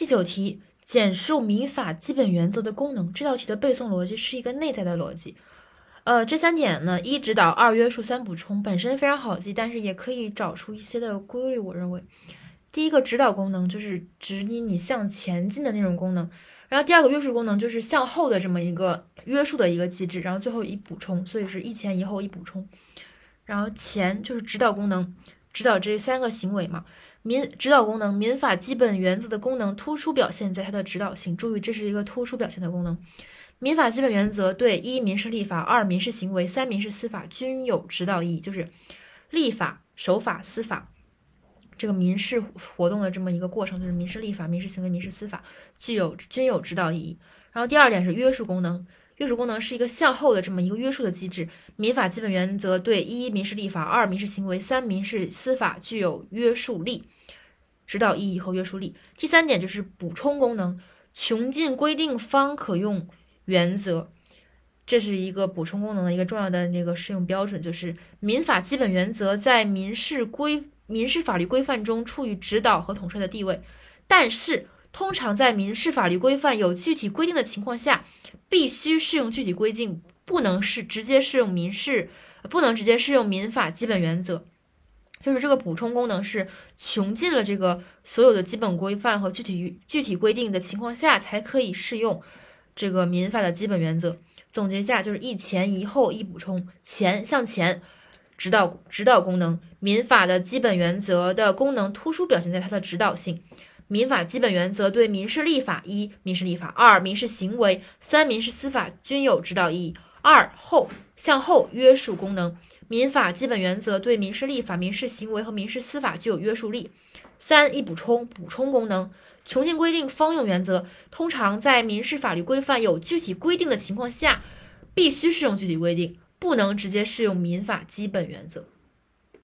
第九题，简述民法基本原则的功能。这道题的背诵逻辑是一个内在的逻辑。呃，这三点呢，一指导，二约束，三补充，本身非常好记，但是也可以找出一些的规律。我认为，第一个指导功能就是指引你向前进的那种功能，然后第二个约束功能就是向后的这么一个约束的一个机制，然后最后一补充，所以是一前一后一补充。然后前就是指导功能，指导这三个行为嘛。民指导功能，民法基本原则的功能突出表现在它的指导性。注意，这是一个突出表现的功能。民法基本原则对一民事立法、二民事行为、三民事司法均有指导意义，就是立法、守法、司法这个民事活动的这么一个过程，就是民事立法、民事行为、民事司法具有均有指导意义。然后第二点是约束功能，约束功能是一个向后的这么一个约束的机制。民法基本原则对一民事立法、二民事行为、三民事司法具有约束力、指导意义和约束力。第三点就是补充功能，穷尽规定方可用。原则，这是一个补充功能的一个重要的那个适用标准，就是民法基本原则在民事规民事法律规范中处于指导和统帅的地位，但是通常在民事法律规范有具体规定的情况下，必须适用具体规定，不能是直接适用民事，不能直接适用民法基本原则。就是这个补充功能是穷尽了这个所有的基本规范和具体具体规定的情况下才可以适用。这个民法的基本原则总结一下就是一前一后一补充，前向前指导指导功能，民法的基本原则的功能突出表现在它的指导性。民法基本原则对民事立法一民事立法二民事行为三民事司法均有指导意义。二后向后约束功能，民法基本原则对民事立法、民事行为和民事司法具有约束力。三一补充补充功能。穷尽规定方用原则，通常在民事法律规范有具体规定的情况下，必须适用具体规定，不能直接适用民法基本原则。